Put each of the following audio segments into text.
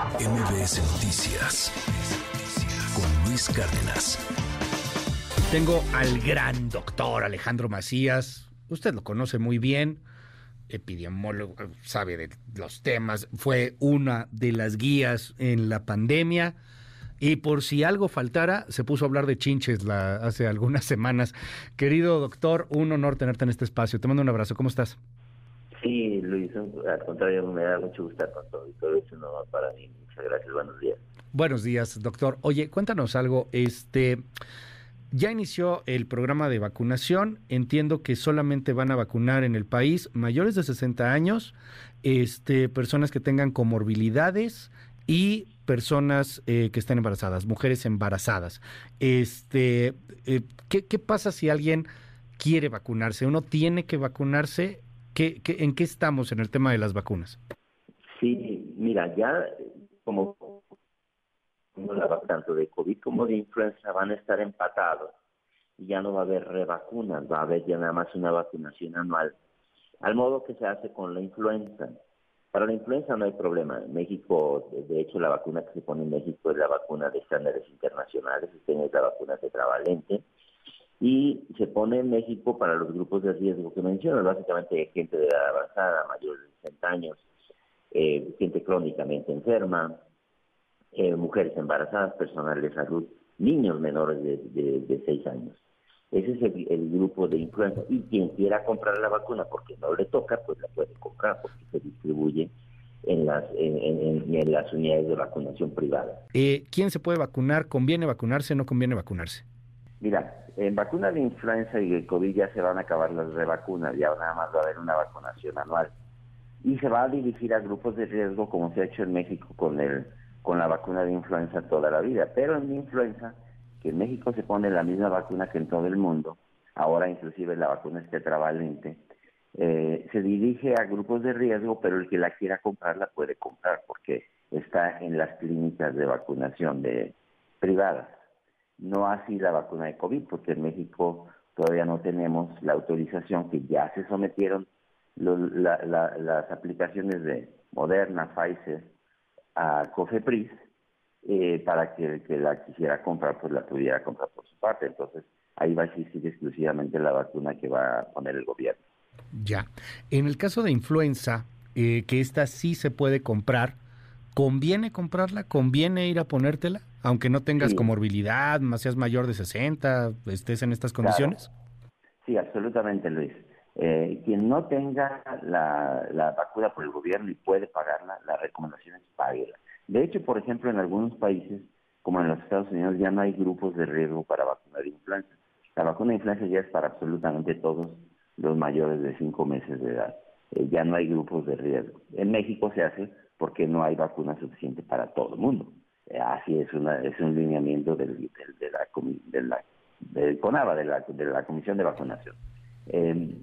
MBS Noticias con Luis Cárdenas. Tengo al gran doctor Alejandro Macías. Usted lo conoce muy bien, epidemiólogo, sabe de los temas, fue una de las guías en la pandemia. Y por si algo faltara, se puso a hablar de chinches hace algunas semanas. Querido doctor, un honor tenerte en este espacio. Te mando un abrazo. ¿Cómo estás? Al contrario, me da mucho gusto estar con todo y todo eso no para mí. Muchas gracias, buenos días. Buenos días, doctor. Oye, cuéntanos algo. Este, ya inició el programa de vacunación. Entiendo que solamente van a vacunar en el país mayores de 60 años, este, personas que tengan comorbilidades y personas eh, que estén embarazadas, mujeres embarazadas. Este, eh, ¿qué, ¿Qué pasa si alguien quiere vacunarse? ¿Uno tiene que vacunarse? ¿Qué, en qué estamos en el tema de las vacunas? Sí, mira, ya como tanto de COVID como de influenza van a estar empatados y ya no va a haber revacunas, va a haber ya nada más una vacunación anual, al modo que se hace con la influenza. Para la influenza no hay problema. En México, de hecho, la vacuna que se pone en México es la vacuna de estándares internacionales, es la vacuna tetravalente, y se pone en México para los grupos de riesgo que mencionas, básicamente gente de edad avanzada, mayores de 60 años, eh, gente crónicamente enferma, eh, mujeres embarazadas, personal de salud, niños menores de, de, 6 años. Ese es el, grupo de influenza. Y quien quiera comprar la vacuna porque no le toca, pues la puede comprar porque se distribuye en las, en, en, las unidades de vacunación privada. Eh, ¿Quién se puede vacunar? ¿Conviene vacunarse? ¿No conviene vacunarse? Mira, en vacuna de influenza y de COVID ya se van a acabar las revacunas, ya nada más va a haber una vacunación anual. Y se va a dirigir a grupos de riesgo como se ha hecho en México con el con la vacuna de influenza toda la vida. Pero en influenza, que en México se pone la misma vacuna que en todo el mundo, ahora inclusive la vacuna es tetravalente, eh, se dirige a grupos de riesgo, pero el que la quiera comprar la puede comprar porque está en las clínicas de vacunación de privadas no así la vacuna de COVID, porque en México todavía no tenemos la autorización que ya se sometieron las aplicaciones de Moderna, Pfizer a COFEPRIS eh, para que el que la quisiera comprar, pues la pudiera comprar por su parte. Entonces, ahí va a existir exclusivamente la vacuna que va a poner el gobierno. Ya. En el caso de influenza, eh, que esta sí se puede comprar, ¿conviene comprarla? ¿Conviene ir a ponértela? Aunque no tengas comorbilidad, más seas mayor de 60, estés en estas condiciones. Sí, absolutamente, Luis. Eh, quien no tenga la, vacuna por el gobierno y puede pagarla, la recomendación es páguela. De hecho, por ejemplo, en algunos países, como en los Estados Unidos, ya no hay grupos de riesgo para vacunar influenza. La vacuna de influenza ya es para absolutamente todos los mayores de 5 meses de edad. Eh, ya no hay grupos de riesgo. En México se hace porque no hay vacuna suficiente para todo el mundo. Así es una es un lineamiento del, de la de la del CONAVA de la de la comisión de vacunación. Em,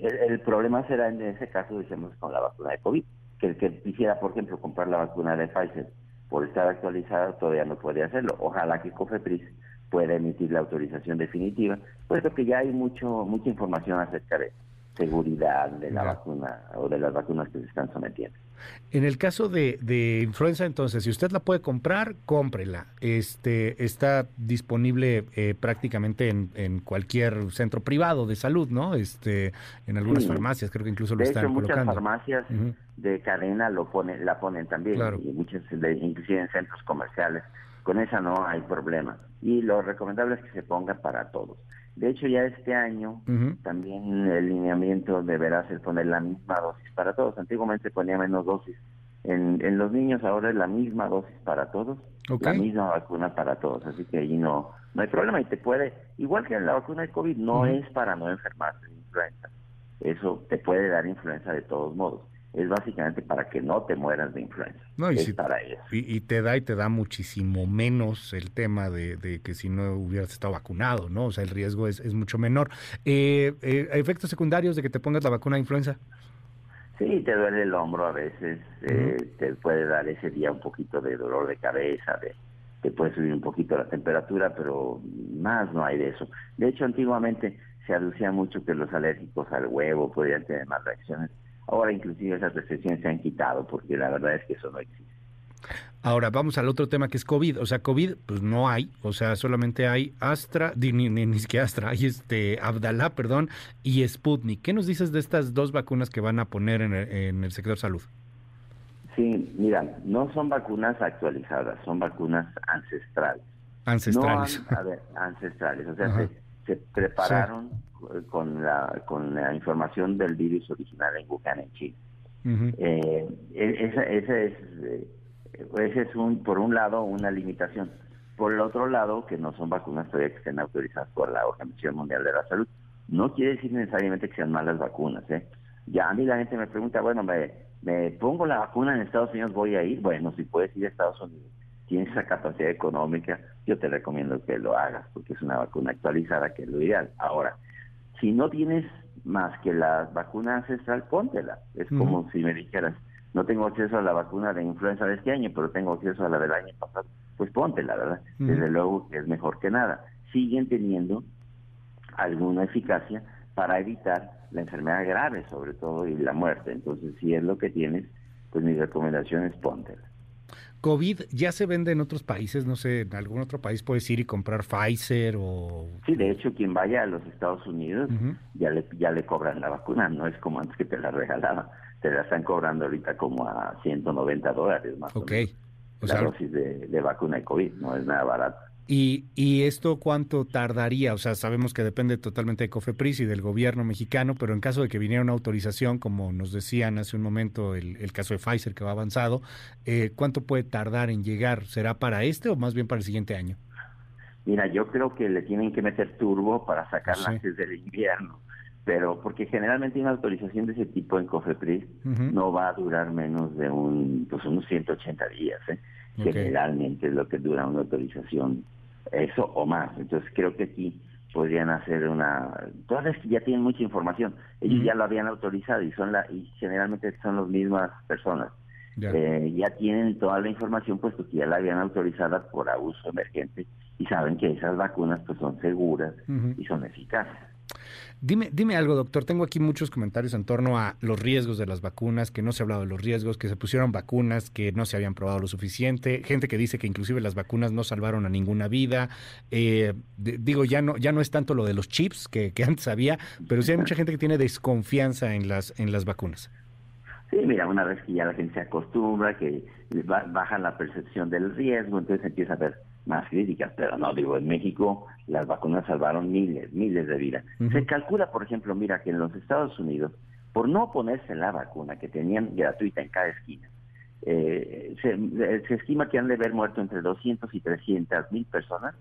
el, problema será en ese caso decimos con la vacuna de covid que el que quisiera por ejemplo comprar la vacuna de Pfizer por estar actualizada todavía no puede hacerlo. Ojalá que COFEPRIS pueda emitir la autorización definitiva puesto que ya hay mucho mucha información acerca de seguridad de la vacuna o de las vacunas que se están sometiendo. En el caso de, de, influenza, entonces, si usted la puede comprar, cómprela. Este está disponible eh, prácticamente en, en, cualquier centro privado de salud, ¿no? Este, en algunas farmacias, creo que incluso lo están colocando. Muchas farmacias de cadena lo ponen, la ponen también, y muchas, inclusive en centros comerciales. Con esa no hay problema. Y lo recomendable es que se ponga para todos. De hecho, ya este año también el lineamiento deberá ser poner la misma dosis para todos. Antiguamente ponía menos dosis. En, en los niños ahora es la misma dosis para todos, la misma vacuna para todos. Así que allí no, no hay problema y te puede, igual que en la vacuna de COVID, no es para no enfermarte de influenza. Eso te puede dar influenza de todos modos es básicamente para que no te mueras de influenza. No, y, para eso. Y, te da y te da muchísimo menos el tema de, que si no hubieras estado vacunado, ¿no? O sea, el riesgo es, es mucho menor. Eh, eh, ¿Efectos secundarios de que te pongas la vacuna de influenza? Sí, te duele el hombro a veces, eh, te puede dar ese día un poquito de dolor de cabeza, de, te puede subir un poquito la temperatura, pero más no hay de eso. De hecho, antiguamente se aducía mucho que los alérgicos al huevo podían tener más reacciones Ahora inclusive esas restricciones se han quitado porque la verdad es que eso no existe. Ahora vamos al otro tema que es COVID. O sea, COVID, pues no hay. O sea, solamente hay Astra, ni, ni, ni siquiera Astra, hay este Abdalá, perdón, y Sputnik. ¿Qué nos dices de estas dos vacunas que van a poner en el, en el sector salud? Sí, mira, no son vacunas actualizadas, son vacunas ancestrales. Ancestrales. No, a ver, ancestrales. O sea, se, se, prepararon sí. con, la, con la información del virus original en Wuhan, en China. Uh -huh. eh, ese, ese es, eh, ese es un, por un lado, una limitación. Por el otro lado, que no son vacunas todavía que estén autorizadas por la Organización Mundial de la Salud. No quiere decir necesariamente que sean malas vacunas. ¿eh? Ya a mí la gente me pregunta, bueno, me, me pongo la vacuna en Estados Unidos, voy a ir. Bueno, si puedes ir a Estados Unidos, tienes esa capacidad económica, yo te recomiendo que lo hagas, porque es una vacuna actualizada, que es lo ideal. Ahora, si no tienes más que la vacuna ancestral, póntela. Es uh -huh. como si me dijeras, no tengo acceso a la vacuna de influenza de este año, pero tengo acceso a la del año pasado, pues póntela, ¿verdad? Uh -huh. Desde luego que es mejor que nada. Siguen teniendo alguna eficacia para evitar la enfermedad grave, sobre todo, y la muerte. Entonces, si es lo que tienes, pues mi recomendación es póntela. COVID ya se vende en otros países, no sé, en algún otro país puedes ir y comprar Pfizer o... Sí, de hecho, quien vaya a los Estados Unidos uh -huh. ya, le, ya le cobran la vacuna, no es como antes que te la regalaban, te la están cobrando ahorita como a 190 dólares más okay. o. O la sea, dosis de, de, vacuna de COVID, no es nada barato. ¿Y, ¿Y esto cuánto tardaría? O sea, sabemos que depende totalmente de COFEPRIS y del gobierno mexicano, pero en caso de que viniera una autorización, como nos decían hace un momento el, el caso de Pfizer que va avanzado, eh, ¿cuánto puede tardar en llegar? ¿Será para este o más bien para el siguiente año? Mira, yo creo que le tienen que meter turbo para sacarla sí. antes del invierno, pero porque generalmente una autorización de ese tipo en COFEPRIS uh -huh. no va a durar menos de un, pues unos 180 días, ¿eh? Okay. Generalmente es lo que dura una autorización eso o más. Entonces creo que aquí podrían hacer una todas las que ya tienen mucha información ellos uh -huh. ya lo habían autorizado y son la y generalmente son las mismas personas eh, ya tienen toda la información puesto que ya la habían autorizada por uso emergente y saben que esas vacunas pues son seguras uh -huh. y son eficaces Dime, dime algo, doctor. Tengo aquí muchos comentarios en torno a los riesgos de las vacunas, que no se ha hablado de los riesgos, que se pusieron vacunas que no se habían probado lo suficiente, gente que dice que inclusive las vacunas no salvaron a ninguna vida. Eh, digo, ya no, ya no es tanto lo de los chips que, que antes había, pero sí hay mucha gente que tiene desconfianza en las, en las vacunas. Sí, mira, una vez que ya la gente se acostumbra, que baja la percepción del riesgo, entonces empieza a ver más críticas, pero no, digo, en México las vacunas salvaron miles, miles de vidas. Uh -huh. Se calcula, por ejemplo, mira, que en los Estados Unidos, por no ponerse la vacuna que tenían gratuita en cada esquina, eh, se, se, estima que han de haber muerto entre 200 y 300 mil personas,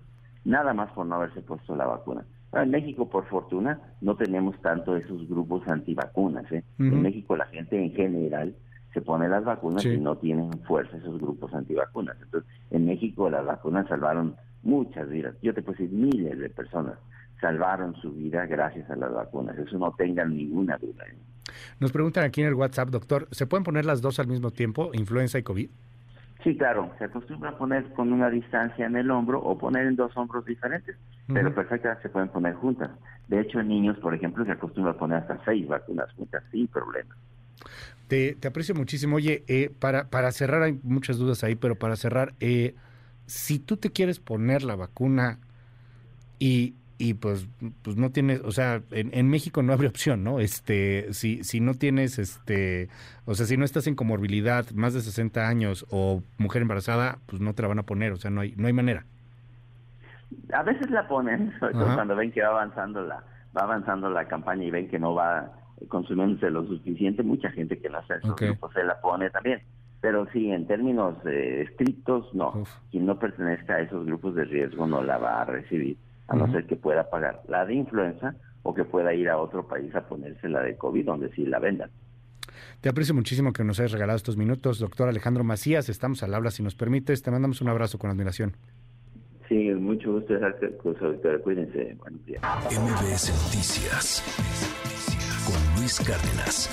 nada más por no haberse puesto la vacuna. En México, por fortuna, no tenemos tanto esos grupos antivacunas. ¿eh? Uh -huh. En México la gente en general se pone las vacunas sí. y no tienen fuerza esos grupos antivacunas. Entonces, en México las vacunas salvaron muchas vidas. Yo te puedo decir, miles de personas salvaron su vida gracias a las vacunas. Eso no tengan ninguna duda. ¿eh? Nos preguntan aquí en el WhatsApp, doctor, ¿se pueden poner las dos al mismo tiempo, influenza y COVID? Sí, claro, se acostumbra a poner con una distancia en el hombro o poner en dos hombros diferentes, uh -huh. pero perfectamente se pueden poner juntas. De hecho, en niños, por ejemplo, se acostumbra a poner hasta seis vacunas juntas sin problema. Te, te aprecio muchísimo. Oye, eh, para, para cerrar, hay muchas dudas ahí, pero para cerrar, eh, si tú te quieres poner la vacuna y, y pues, pues no tienes, o sea, en, en, México no abre opción, ¿no? Este, si, si no tienes, este, o sea, si no estás en comorbilidad, más de 60 años o mujer embarazada, pues no te la van a poner, o sea, no hay, no hay manera. A veces la ponen, sobre todo cuando ven que va avanzando la, va avanzando la campaña y ven que no va consumiéndose lo suficiente, mucha gente que no hace esos okay. grupos se la pone también. Pero sí, en términos eh, estrictos, no. Uf. Quien no pertenezca a esos grupos de riesgo no la va a recibir, a uh -huh. no ser que pueda pagar la de influenza o que pueda ir a otro país a ponerse la de COVID, donde sí la vendan. Te aprecio muchísimo que nos hayas regalado estos minutos, doctor Alejandro Macías. Estamos al habla, si nos permites. Te mandamos un abrazo con admiración. Sí, mucho gusto. Cuídense. Buenos días. MBS Noticias Cárdenas.